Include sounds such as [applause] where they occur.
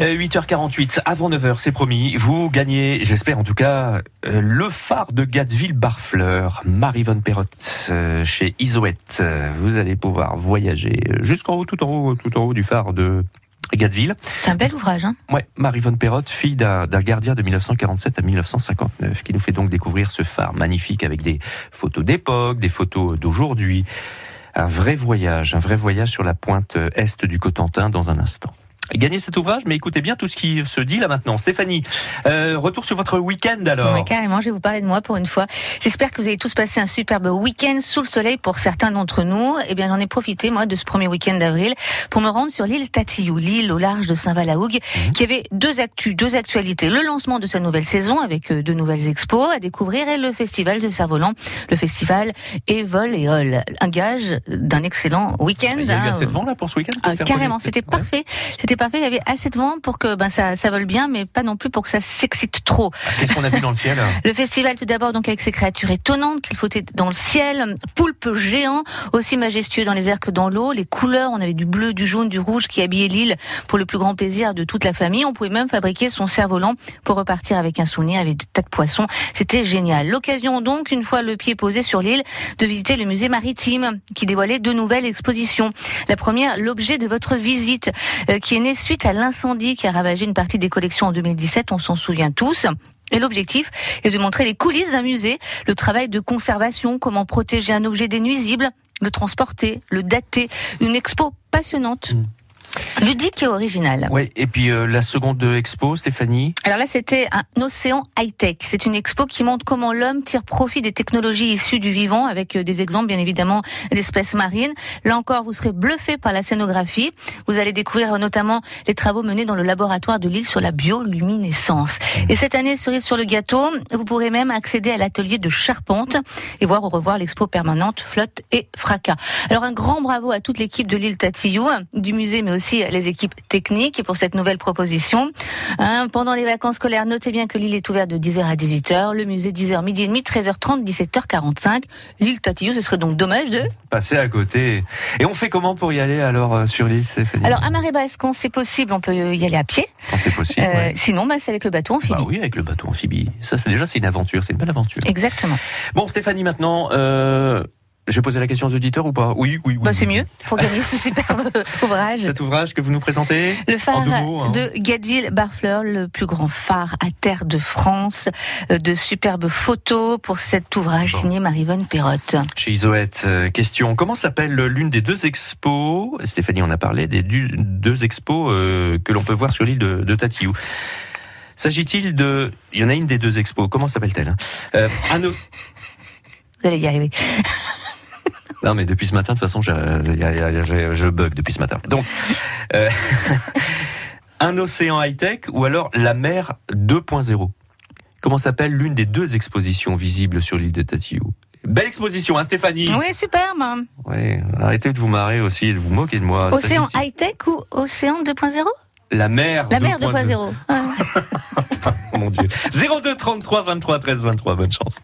8h48, avant 9h, c'est promis. Vous gagnez, j'espère en tout cas, euh, le phare de Gatteville-Barfleur, Marie-Vonne Perrotte, euh, chez Isoette. Vous allez pouvoir voyager jusqu'en haut, tout en haut, tout en haut du phare de Gatteville. C'est un bel ouvrage, hein Ouais, Marie-Vonne Perrotte, fille d'un gardien de 1947 à 1959, qui nous fait donc découvrir ce phare magnifique avec des photos d'époque, des photos d'aujourd'hui. Un vrai voyage, un vrai voyage sur la pointe est du Cotentin dans un instant gagner cet ouvrage, mais écoutez bien tout ce qui se dit là maintenant. Stéphanie, euh, retour sur votre week-end alors. Oui, carrément, je vais vous parler de moi pour une fois. J'espère que vous avez tous passé un superbe week-end sous le soleil pour certains d'entre nous. Eh bien, j'en ai profité, moi, de ce premier week-end d'avril pour me rendre sur l'île Tatillou, l'île au large de Saint-Valahougue, mhm. qui avait deux actus, deux actualités. Le lancement de sa nouvelle saison avec euh, de nouvelles expos à découvrir et le festival de Cerf-Volant, le festival Evol et Hall. Un gage d'un excellent week-end. Il y a eu hein. assez de vent là pour ce week-end ah, Carrément, c'était parfait. C'était parfait. Il y avait assez de vent pour que ben, ça, ça vole bien, mais pas non plus pour que ça s'excite trop. Ah, qu'est-ce qu'on a vu dans le ciel? Le festival, tout d'abord, donc avec ces créatures étonnantes qu'il faut dans le ciel, poulpes géants, aussi majestueux dans les airs que dans l'eau. Les couleurs, on avait du bleu, du jaune, du rouge qui habillaient l'île pour le plus grand plaisir de toute la famille. On pouvait même fabriquer son cerf-volant pour repartir avec un souvenir, avec des tas de poissons. C'était génial. L'occasion donc, une fois le pied posé sur l'île, de visiter le musée maritime qui dévoilait deux nouvelles expositions. La première, l'objet de votre visite, euh, qui est né suite à l'incendie qui a ravagé une partie des collections en 2017, on s'en souvient tous. Et l'objectif est de montrer les coulisses d'un musée, le travail de conservation, comment protéger un objet des le transporter, le dater, une expo passionnante. Mmh. Ludique et original. Oui, et puis euh, la seconde expo, Stéphanie Alors là, c'était un océan high-tech. C'est une expo qui montre comment l'homme tire profit des technologies issues du vivant, avec euh, des exemples, bien évidemment, d'espèces marines. Là encore, vous serez bluffé par la scénographie. Vous allez découvrir euh, notamment les travaux menés dans le laboratoire de l'île sur la bioluminescence. Et cette année, cerise sur le gâteau, vous pourrez même accéder à l'atelier de charpente et voir au revoir l'expo permanente Flotte et Fracas. Alors un grand bravo à toute l'équipe de l'île Tatillou, du musée, mais aussi aussi les équipes techniques pour cette nouvelle proposition. Hein, pendant les vacances scolaires, notez bien que l'île est ouverte de 10h à 18h, le musée 10h midi et demi, 13h30, 17h45. L'île Tatillou, ce serait donc dommage de passer à côté. Et on fait comment pour y aller alors euh, sur l'île, Alors à marée basse, quand c'est possible, on peut y aller à pied. Quand c'est possible. Euh, sinon, bah, c'est avec le bateau amphibie. Bah oui, avec le bateau amphibie. Ça, c'est déjà c'est une aventure, c'est une belle aventure. Exactement. Bon, Stéphanie, maintenant. Euh, je vais poser la question aux auditeurs ou pas? Oui, oui, oui. Bah, c'est mieux pour gagner ce [laughs] superbe ouvrage. Cet ouvrage que vous nous présentez Le phare hein. de Gatteville-Barfleur, le plus grand phare à terre de France. Euh, de superbes photos pour cet ouvrage signé Marivonne Perrotte. Chez Isoette, euh, question comment s'appelle l'une des deux expos? Stéphanie en a parlé, des deux expos euh, que l'on peut voir sur l'île de, de Tatiou. S'agit-il de. Il y en a une des deux expos, comment s'appelle-t-elle? Vous allez y arriver. Non, mais depuis ce matin, de toute façon, je, je bug depuis ce matin. Donc, euh, [laughs] un océan high-tech ou alors la mer 2.0 Comment s'appelle l'une des deux expositions visibles sur l'île de Tatillou Belle exposition, hein, Stéphanie? Oui, superbe. Oui, arrêtez de vous marrer aussi et de vous moquer de moi. Océan high-tech ou océan 2.0 La mer La mer 2.0. [laughs] oh mon Dieu. 02 33 23 13 23, bonne chance.